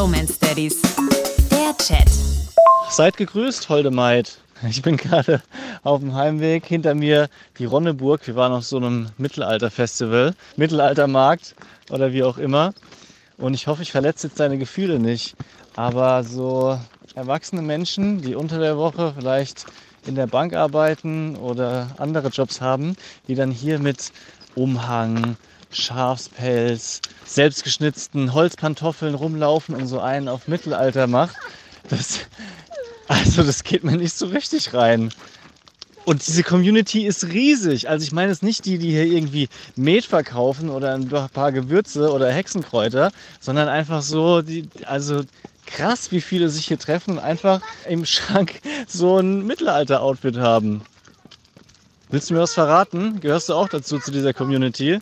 Bromance Daddies. Der Chat. Seid gegrüßt, holde Maid. Ich bin gerade auf dem Heimweg. Hinter mir die Ronneburg. Wir waren auf so einem Mittelalterfestival, Mittelaltermarkt oder wie auch immer. Und ich hoffe, ich verletze jetzt deine Gefühle nicht. Aber so erwachsene Menschen, die unter der Woche vielleicht in der Bank arbeiten oder andere Jobs haben, die dann hier mit Umhang, Schafspelz, selbstgeschnitzten Holzpantoffeln rumlaufen und so einen auf Mittelalter macht. Das, also das geht mir nicht so richtig rein. Und diese Community ist riesig. Also ich meine es nicht die, die hier irgendwie Met verkaufen oder ein paar Gewürze oder Hexenkräuter, sondern einfach so, die, also krass, wie viele sich hier treffen und einfach im Schrank so ein Mittelalter-Outfit haben. Willst du mir was verraten? Gehörst du auch dazu, zu dieser Community?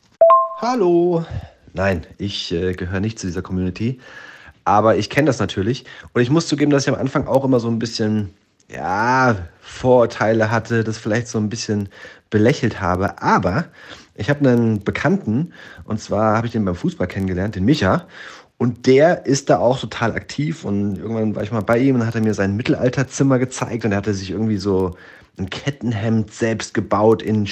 Hallo. Nein, ich äh, gehöre nicht zu dieser Community. Aber ich kenne das natürlich. Und ich muss zugeben, dass ich am Anfang auch immer so ein bisschen, ja, Vorurteile hatte, das vielleicht so ein bisschen belächelt habe. Aber ich habe einen Bekannten, und zwar habe ich den beim Fußball kennengelernt, den Micha. Und der ist da auch total aktiv. Und irgendwann war ich mal bei ihm und hat er mir sein Mittelalterzimmer gezeigt. Und er hatte sich irgendwie so ein Kettenhemd selbst gebaut in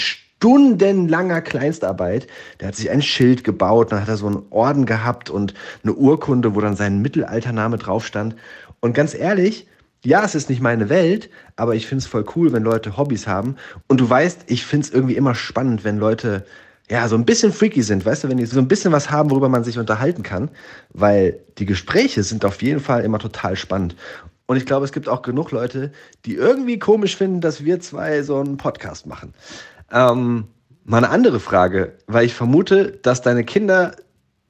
stundenlanger Kleinstarbeit. Der hat sich ein Schild gebaut, dann hat er so einen Orden gehabt und eine Urkunde, wo dann sein Mittelaltername drauf stand. Und ganz ehrlich, ja, es ist nicht meine Welt, aber ich finde es voll cool, wenn Leute Hobbys haben. Und du weißt, ich finde es irgendwie immer spannend, wenn Leute ja, so ein bisschen freaky sind, weißt du, wenn die so ein bisschen was haben, worüber man sich unterhalten kann, weil die Gespräche sind auf jeden Fall immer total spannend. Und ich glaube, es gibt auch genug Leute, die irgendwie komisch finden, dass wir zwei so einen Podcast machen. Ähm, mal eine andere Frage, weil ich vermute, dass deine Kinder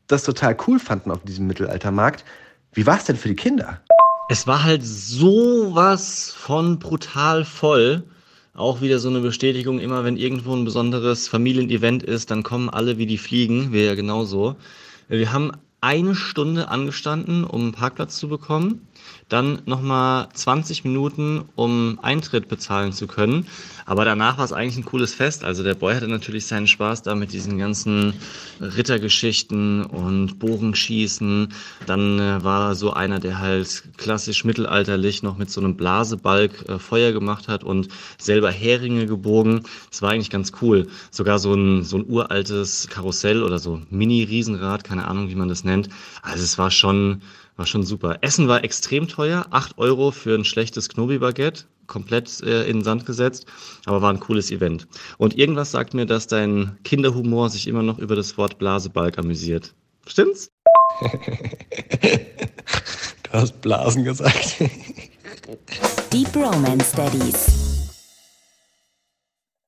das total cool fanden auf diesem Mittelaltermarkt. Wie war es denn für die Kinder? Es war halt sowas von brutal voll auch wieder so eine Bestätigung, immer wenn irgendwo ein besonderes Familienevent ist, dann kommen alle wie die Fliegen, wir ja genauso. Wir haben eine Stunde angestanden, um einen Parkplatz zu bekommen dann nochmal 20 Minuten, um Eintritt bezahlen zu können. Aber danach war es eigentlich ein cooles Fest. Also der Boy hatte natürlich seinen Spaß da mit diesen ganzen Rittergeschichten und Bogenschießen. Dann äh, war so einer, der halt klassisch mittelalterlich noch mit so einem Blasebalg äh, Feuer gemacht hat und selber Heringe gebogen. Das war eigentlich ganz cool. Sogar so ein, so ein uraltes Karussell oder so Mini-Riesenrad, keine Ahnung, wie man das nennt. Also es war schon war schon super. Essen war extrem teuer. 8 Euro für ein schlechtes Knobi-Baguette. Komplett äh, in den Sand gesetzt. Aber war ein cooles Event. Und irgendwas sagt mir, dass dein Kinderhumor sich immer noch über das Wort Blasebalg amüsiert. Stimmt's? du hast Blasen gesagt. Deep Romance Daddies.